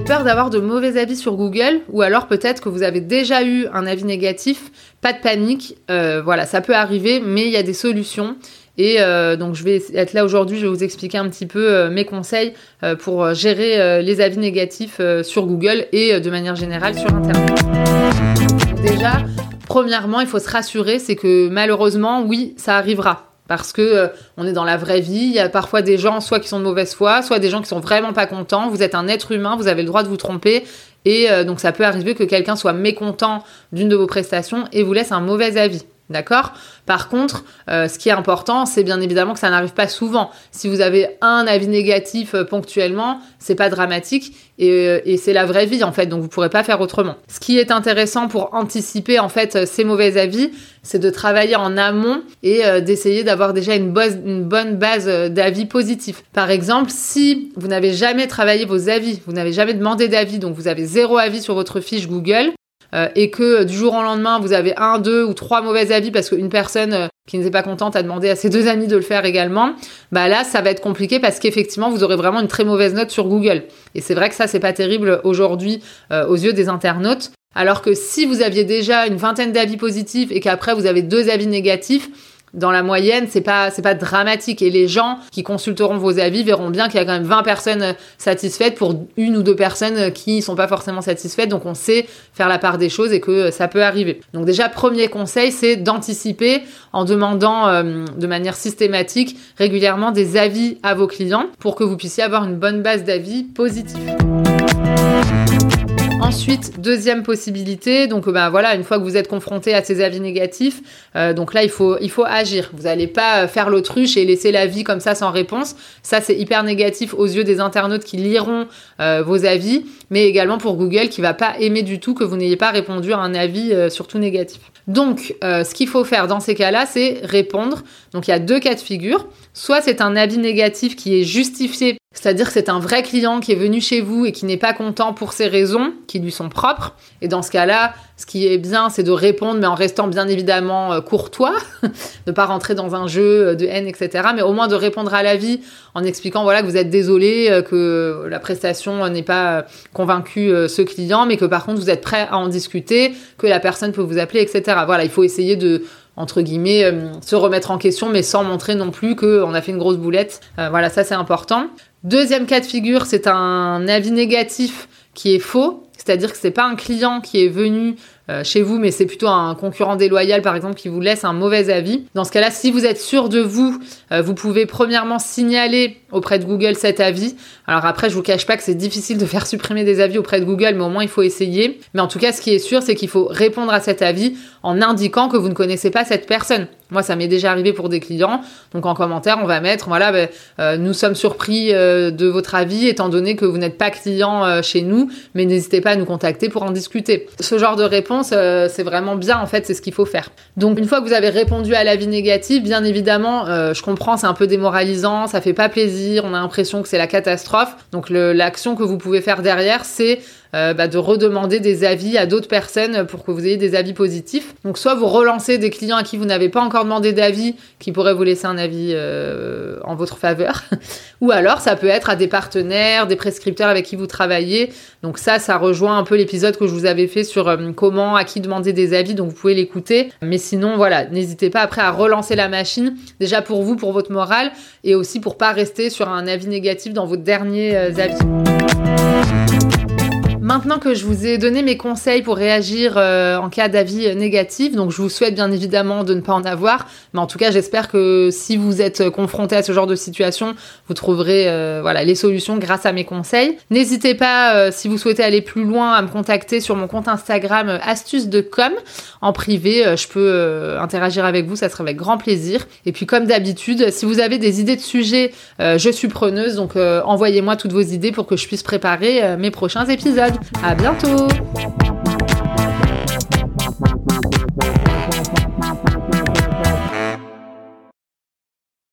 Peur d'avoir de mauvais avis sur Google ou alors peut-être que vous avez déjà eu un avis négatif, pas de panique, euh, voilà, ça peut arriver, mais il y a des solutions. Et euh, donc je vais être là aujourd'hui, je vais vous expliquer un petit peu euh, mes conseils pour gérer les avis négatifs sur Google et de manière générale sur Internet. déjà, premièrement, il faut se rassurer, c'est que malheureusement, oui, ça arrivera parce que euh, on est dans la vraie vie. Il y a parfois des gens, soit qui sont de mauvaise foi, soit des gens qui sont vraiment pas contents. Vous êtes un être humain, vous avez le droit de vous tromper. Et euh, donc ça peut arriver que quelqu'un soit mécontent d'une de vos prestations et vous laisse un mauvais avis. D'accord? Par contre, euh, ce qui est important, c'est bien évidemment que ça n'arrive pas souvent. Si vous avez un avis négatif euh, ponctuellement, c'est pas dramatique euh, et, c'est la vraie vie en fait, donc vous pourrez pas faire autrement. Ce qui est intéressant pour anticiper en fait ces mauvais avis, c'est de travailler en amont et d'essayer d'avoir déjà une, une bonne base d'avis positifs. Par exemple, si vous n'avez jamais travaillé vos avis, vous n'avez jamais demandé d'avis, donc vous avez zéro avis sur votre fiche Google, euh, et que euh, du jour au lendemain, vous avez un, deux ou trois mauvais avis parce qu'une personne euh, qui n'était pas contente a demandé à ses deux amis de le faire également, bah là, ça va être compliqué parce qu'effectivement, vous aurez vraiment une très mauvaise note sur Google. Et c'est vrai que ça, c'est pas terrible aujourd'hui aux yeux des internautes. Alors que si vous aviez déjà une vingtaine d'avis positifs et qu'après vous avez deux avis négatifs, dans la moyenne, c'est pas c'est pas dramatique et les gens qui consulteront vos avis verront bien qu'il y a quand même 20 personnes euh, satisfaites pour une ou deux personnes euh, qui sont pas forcément satisfaites. Donc on sait faire la part des choses et que euh, ça peut arriver. Donc déjà premier conseil, c'est d'anticiper en demandant de manière systématique régulièrement des avis à vos clients pour que vous puissiez avoir une bonne base d'avis positifs. Ensuite, deuxième possibilité, donc ben voilà, une fois que vous êtes confronté à ces avis négatifs, euh, donc là il faut agir. Vous n'allez pas euh, faire l'autruche et laisser l'avis comme ça sans réponse. Ça c'est hyper négatif aux yeux des internautes qui liront vos avis, mais également pour Google qui va pas aimer du tout que vous n'ayez pas répondu à un avis surtout négatif. Donc, ce qu'il faut faire dans ces cas-là, c'est répondre. Donc, il y a deux cas de figure. Soit c'est un avis négatif qui est justifié c'est-à-dire que c'est un vrai client qui est venu chez vous et qui n'est pas content pour ses raisons qui lui sont propres. Et dans ce cas-là, ce qui est bien, c'est de répondre, mais en restant bien évidemment euh, courtois, de pas rentrer dans un jeu de haine, etc. Mais au moins de répondre à la vie en expliquant voilà que vous êtes désolé, euh, que la prestation n'est pas convaincue euh, ce client, mais que par contre vous êtes prêt à en discuter, que la personne peut vous appeler, etc. Voilà, il faut essayer de entre guillemets, se remettre en question, mais sans montrer non plus qu'on a fait une grosse boulette. voilà, ça c'est important. Deuxième cas de figure, c'est un avis négatif qui est faux, c'est-à-dire que c'est pas un client qui est venu euh, chez vous, mais c'est plutôt un concurrent déloyal, par exemple, qui vous laisse un mauvais avis. Dans ce cas-là, si vous êtes sûr de vous, euh, vous pouvez premièrement signaler auprès de Google cet avis. Alors après, je vous cache pas que c'est difficile de faire supprimer des avis auprès de Google, mais au moins il faut essayer. Mais en tout cas, ce qui est sûr, c'est qu'il faut répondre à cet avis en indiquant que vous ne connaissez pas cette personne. Moi, ça m'est déjà arrivé pour des clients. Donc en commentaire, on va mettre, voilà, ben, euh, nous sommes surpris de votre avis, étant donné que vous n'êtes pas client chez nous, mais n'hésitez pas à nous contacter pour en discuter. Ce genre de réponse euh, c'est vraiment bien en fait, c'est ce qu'il faut faire. Donc une fois que vous avez répondu à l'avis négatif, bien évidemment, euh, je comprends, c'est un peu démoralisant, ça fait pas plaisir, on a l'impression que c'est la catastrophe. Donc l'action que vous pouvez faire derrière, c'est euh, bah, de redemander des avis à d'autres personnes pour que vous ayez des avis positifs. Donc soit vous relancez des clients à qui vous n'avez pas encore demandé d'avis, qui pourraient vous laisser un avis euh, en votre faveur, ou alors ça peut être à des partenaires, des prescripteurs avec qui vous travaillez. Donc ça, ça rejoint un peu l'épisode que je vous avais fait sur euh, comment, à qui demander des avis, donc vous pouvez l'écouter. Mais sinon, voilà, n'hésitez pas après à relancer la machine, déjà pour vous, pour votre morale, et aussi pour pas rester sur un avis négatif dans vos derniers avis. Maintenant que je vous ai donné mes conseils pour réagir euh, en cas d'avis négatif, donc je vous souhaite bien évidemment de ne pas en avoir, mais en tout cas j'espère que si vous êtes confronté à ce genre de situation, vous trouverez euh, voilà les solutions grâce à mes conseils. N'hésitez pas euh, si vous souhaitez aller plus loin à me contacter sur mon compte Instagram astuce de com en privé, je peux interagir avec vous, ça serait avec grand plaisir. Et puis comme d'habitude, si vous avez des idées de sujets, je suis preneuse, donc envoyez-moi toutes vos idées pour que je puisse préparer mes prochains épisodes. À bientôt